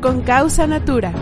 con causa natura.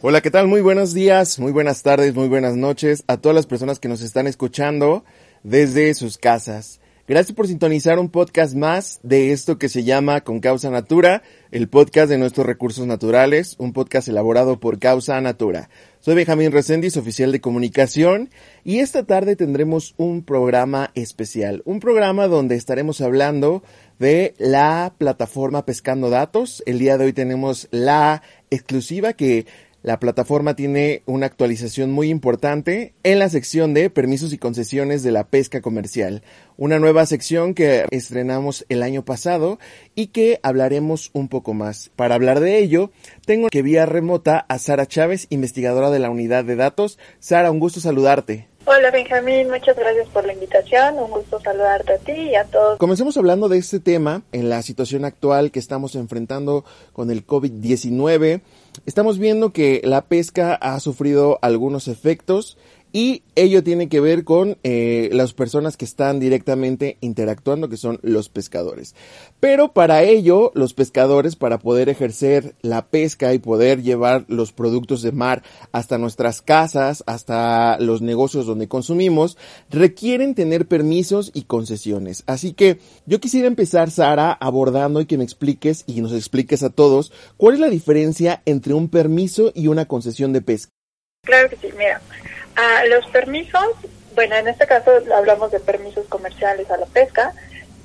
Hola, ¿qué tal? Muy buenos días, muy buenas tardes, muy buenas noches a todas las personas que nos están escuchando desde sus casas. Gracias por sintonizar un podcast más de esto que se llama Con Causa Natura, el podcast de nuestros recursos naturales, un podcast elaborado por Causa Natura. Soy Benjamín Reséndiz, oficial de comunicación, y esta tarde tendremos un programa especial, un programa donde estaremos hablando de la plataforma Pescando Datos. El día de hoy tenemos la exclusiva que la plataforma tiene una actualización muy importante en la sección de permisos y concesiones de la pesca comercial. Una nueva sección que estrenamos el año pasado y que hablaremos un poco más. Para hablar de ello, tengo que vía remota a Sara Chávez, investigadora de la unidad de datos. Sara, un gusto saludarte. Hola Benjamín, muchas gracias por la invitación, un gusto saludarte a ti y a todos. Comencemos hablando de este tema en la situación actual que estamos enfrentando con el COVID-19 estamos viendo que la pesca ha sufrido algunos efectos y ello tiene que ver con eh, las personas que están directamente interactuando, que son los pescadores. Pero para ello, los pescadores, para poder ejercer la pesca y poder llevar los productos de mar hasta nuestras casas, hasta los negocios donde consumimos, requieren tener permisos y concesiones. Así que yo quisiera empezar, Sara, abordando y que me expliques y nos expliques a todos cuál es la diferencia entre un permiso y una concesión de pesca. Claro que sí, mira. A los permisos, bueno, en este caso hablamos de permisos comerciales a la pesca,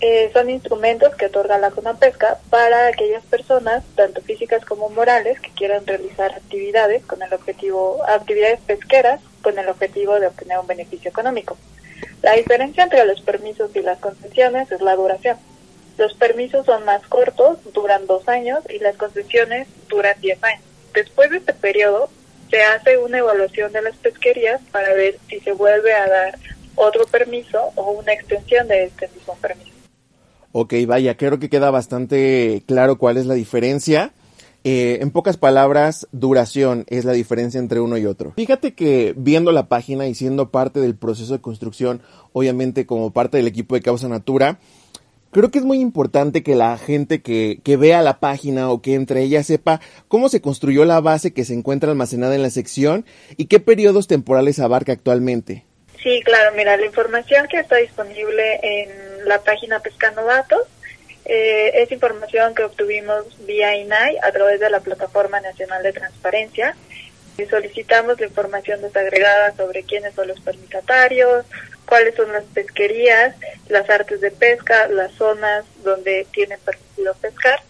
eh, son instrumentos que otorga la pesca para aquellas personas, tanto físicas como morales, que quieran realizar actividades con el objetivo, actividades pesqueras con el objetivo de obtener un beneficio económico. La diferencia entre los permisos y las concesiones es la duración. Los permisos son más cortos, duran dos años, y las concesiones duran diez años. Después de este periodo, se hace una evaluación de las pesquerías para ver si se vuelve a dar otro permiso o una extensión de este mismo permiso. Ok, vaya, creo que queda bastante claro cuál es la diferencia. Eh, en pocas palabras, duración es la diferencia entre uno y otro. Fíjate que viendo la página y siendo parte del proceso de construcción, obviamente como parte del equipo de Causa Natura, creo que es muy importante que la gente que, que vea la página o que entre ella sepa cómo se construyó la base que se encuentra almacenada en la sección y qué periodos temporales abarca actualmente. Sí, claro, mira, la información que está disponible en la página Pescando Datos eh, es información que obtuvimos vía INAI a través de la Plataforma Nacional de Transparencia. Solicitamos la información desagregada sobre quiénes son los permitatarios, cuáles son las pesquerías, las artes de pesca, las zonas donde tienen permitido pescar.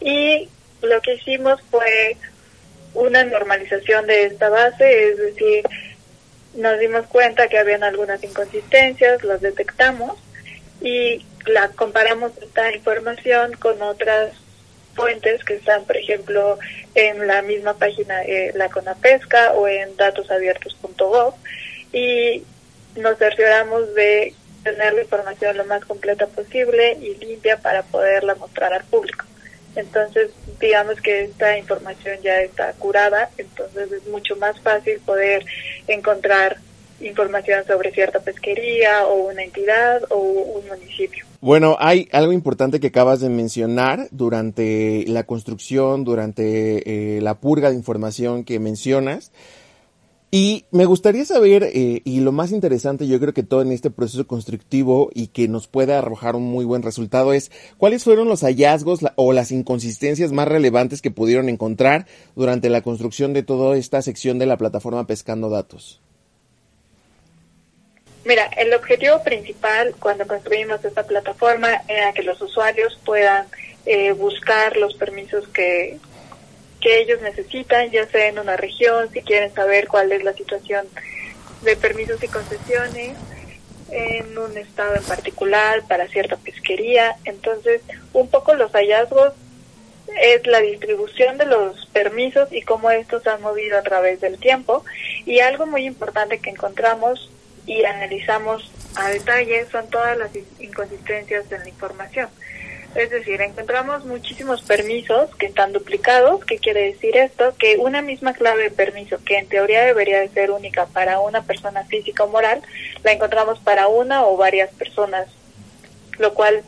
Y lo que hicimos fue una normalización de esta base, es decir, nos dimos cuenta que habían algunas inconsistencias, las detectamos y la comparamos esta información con otras fuentes que están, por ejemplo, en la misma página eh, la Conapesca o en datosabiertos.gov y nos cercioramos de tener la información lo más completa posible y limpia para poderla mostrar al público. Entonces, digamos que esta información ya está curada, entonces es mucho más fácil poder encontrar información sobre cierta pesquería o una entidad o un municipio. Bueno, hay algo importante que acabas de mencionar durante la construcción, durante eh, la purga de información que mencionas. Y me gustaría saber, eh, y lo más interesante yo creo que todo en este proceso constructivo y que nos puede arrojar un muy buen resultado es cuáles fueron los hallazgos o las inconsistencias más relevantes que pudieron encontrar durante la construcción de toda esta sección de la plataforma Pescando Datos. Mira, el objetivo principal cuando construimos esta plataforma era que los usuarios puedan eh, buscar los permisos que, que ellos necesitan, ya sea en una región, si quieren saber cuál es la situación de permisos y concesiones en un estado en particular para cierta pesquería. Entonces, un poco los hallazgos es la distribución de los permisos y cómo estos han movido a través del tiempo. Y algo muy importante que encontramos y analizamos a detalle son todas las inconsistencias en la información. Es decir, encontramos muchísimos permisos que están duplicados. ¿Qué quiere decir esto? Que una misma clave de permiso, que en teoría debería de ser única para una persona física o moral, la encontramos para una o varias personas, lo cual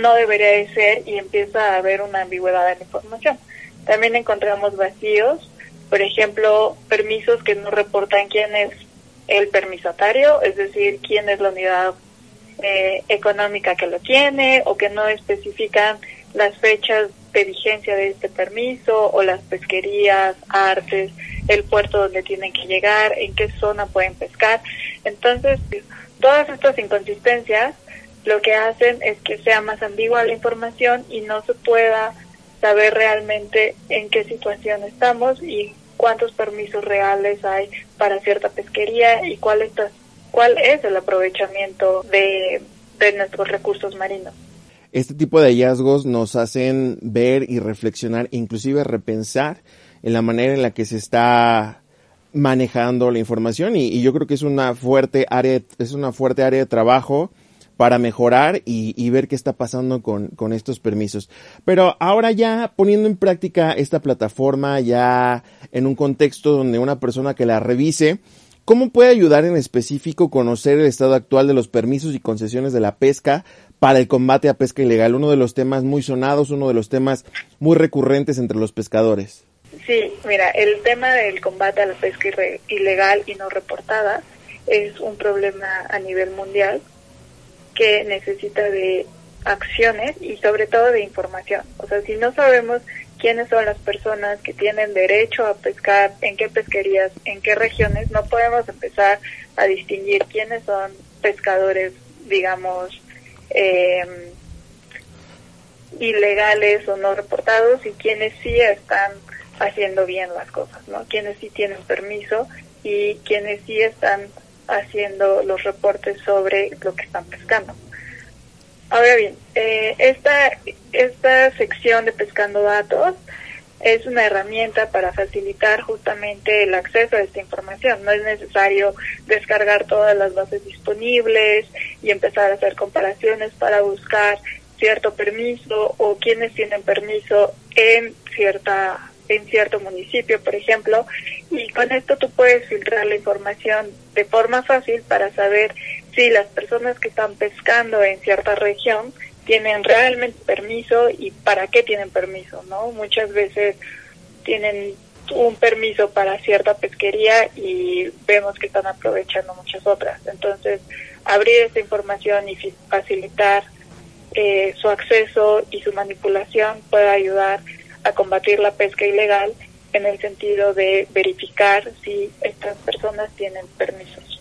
no debería de ser y empieza a haber una ambigüedad en la información. También encontramos vacíos, por ejemplo, permisos que no reportan quién es el permisatario, es decir, quién es la unidad eh, económica que lo tiene o que no especifican las fechas de vigencia de este permiso o las pesquerías, artes, el puerto donde tienen que llegar, en qué zona pueden pescar. Entonces, todas estas inconsistencias lo que hacen es que sea más ambigua la información y no se pueda saber realmente en qué situación estamos y cuántos permisos reales hay para cierta pesquería y cuál, está, cuál es el aprovechamiento de, de nuestros recursos marinos. Este tipo de hallazgos nos hacen ver y reflexionar, inclusive repensar en la manera en la que se está manejando la información y, y, yo creo que es una fuerte área, es una fuerte área de trabajo para mejorar y, y ver qué está pasando con, con, estos permisos. Pero ahora ya poniendo en práctica esta plataforma, ya en un contexto donde una persona que la revise, ¿cómo puede ayudar en específico conocer el estado actual de los permisos y concesiones de la pesca para el combate a pesca ilegal? Uno de los temas muy sonados, uno de los temas muy recurrentes entre los pescadores. Sí, mira, el tema del combate a la pesca ilegal y no reportada es un problema a nivel mundial que necesita de acciones y sobre todo de información. O sea, si no sabemos quiénes son las personas que tienen derecho a pescar, en qué pesquerías, en qué regiones, no podemos empezar a distinguir quiénes son pescadores, digamos, eh, ilegales o no reportados y quiénes sí están haciendo bien las cosas, ¿no? Quienes sí tienen permiso y quienes sí están haciendo los reportes sobre lo que están pescando. Ahora bien, eh, esta, esta sección de Pescando Datos es una herramienta para facilitar justamente el acceso a esta información. No es necesario descargar todas las bases disponibles y empezar a hacer comparaciones para buscar cierto permiso o quienes tienen permiso en cierta en cierto municipio, por ejemplo, y con esto tú puedes filtrar la información de forma fácil para saber si las personas que están pescando en cierta región tienen realmente permiso y para qué tienen permiso, ¿no? Muchas veces tienen un permiso para cierta pesquería y vemos que están aprovechando muchas otras. Entonces, abrir esta información y facilitar eh, su acceso y su manipulación puede ayudar a combatir la pesca ilegal en el sentido de verificar si estas personas tienen permisos.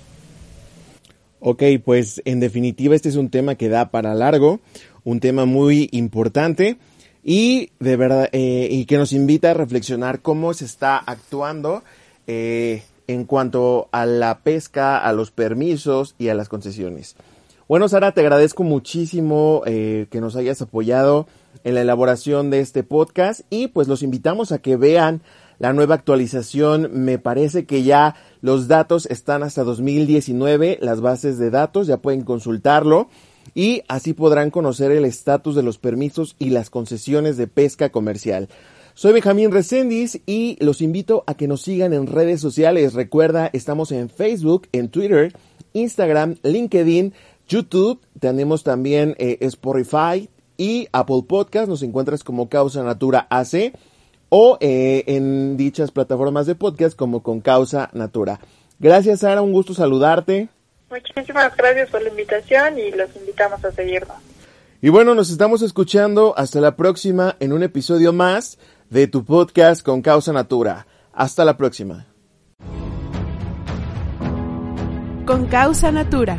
Ok, pues en definitiva este es un tema que da para largo, un tema muy importante y de verdad eh, y que nos invita a reflexionar cómo se está actuando eh, en cuanto a la pesca, a los permisos y a las concesiones. Bueno, Sara, te agradezco muchísimo eh, que nos hayas apoyado en la elaboración de este podcast y pues los invitamos a que vean la nueva actualización. Me parece que ya los datos están hasta 2019, las bases de datos, ya pueden consultarlo y así podrán conocer el estatus de los permisos y las concesiones de pesca comercial. Soy Benjamín Reséndiz y los invito a que nos sigan en redes sociales. Recuerda, estamos en Facebook, en Twitter, Instagram, LinkedIn, YouTube, tenemos también eh, Spotify y Apple Podcast, nos encuentras como Causa Natura AC o eh, en dichas plataformas de podcast como con Causa Natura. Gracias Sara, un gusto saludarte. Muchísimas gracias por la invitación y los invitamos a seguirnos. Y bueno, nos estamos escuchando hasta la próxima en un episodio más de tu podcast con Causa Natura. Hasta la próxima. Con Causa Natura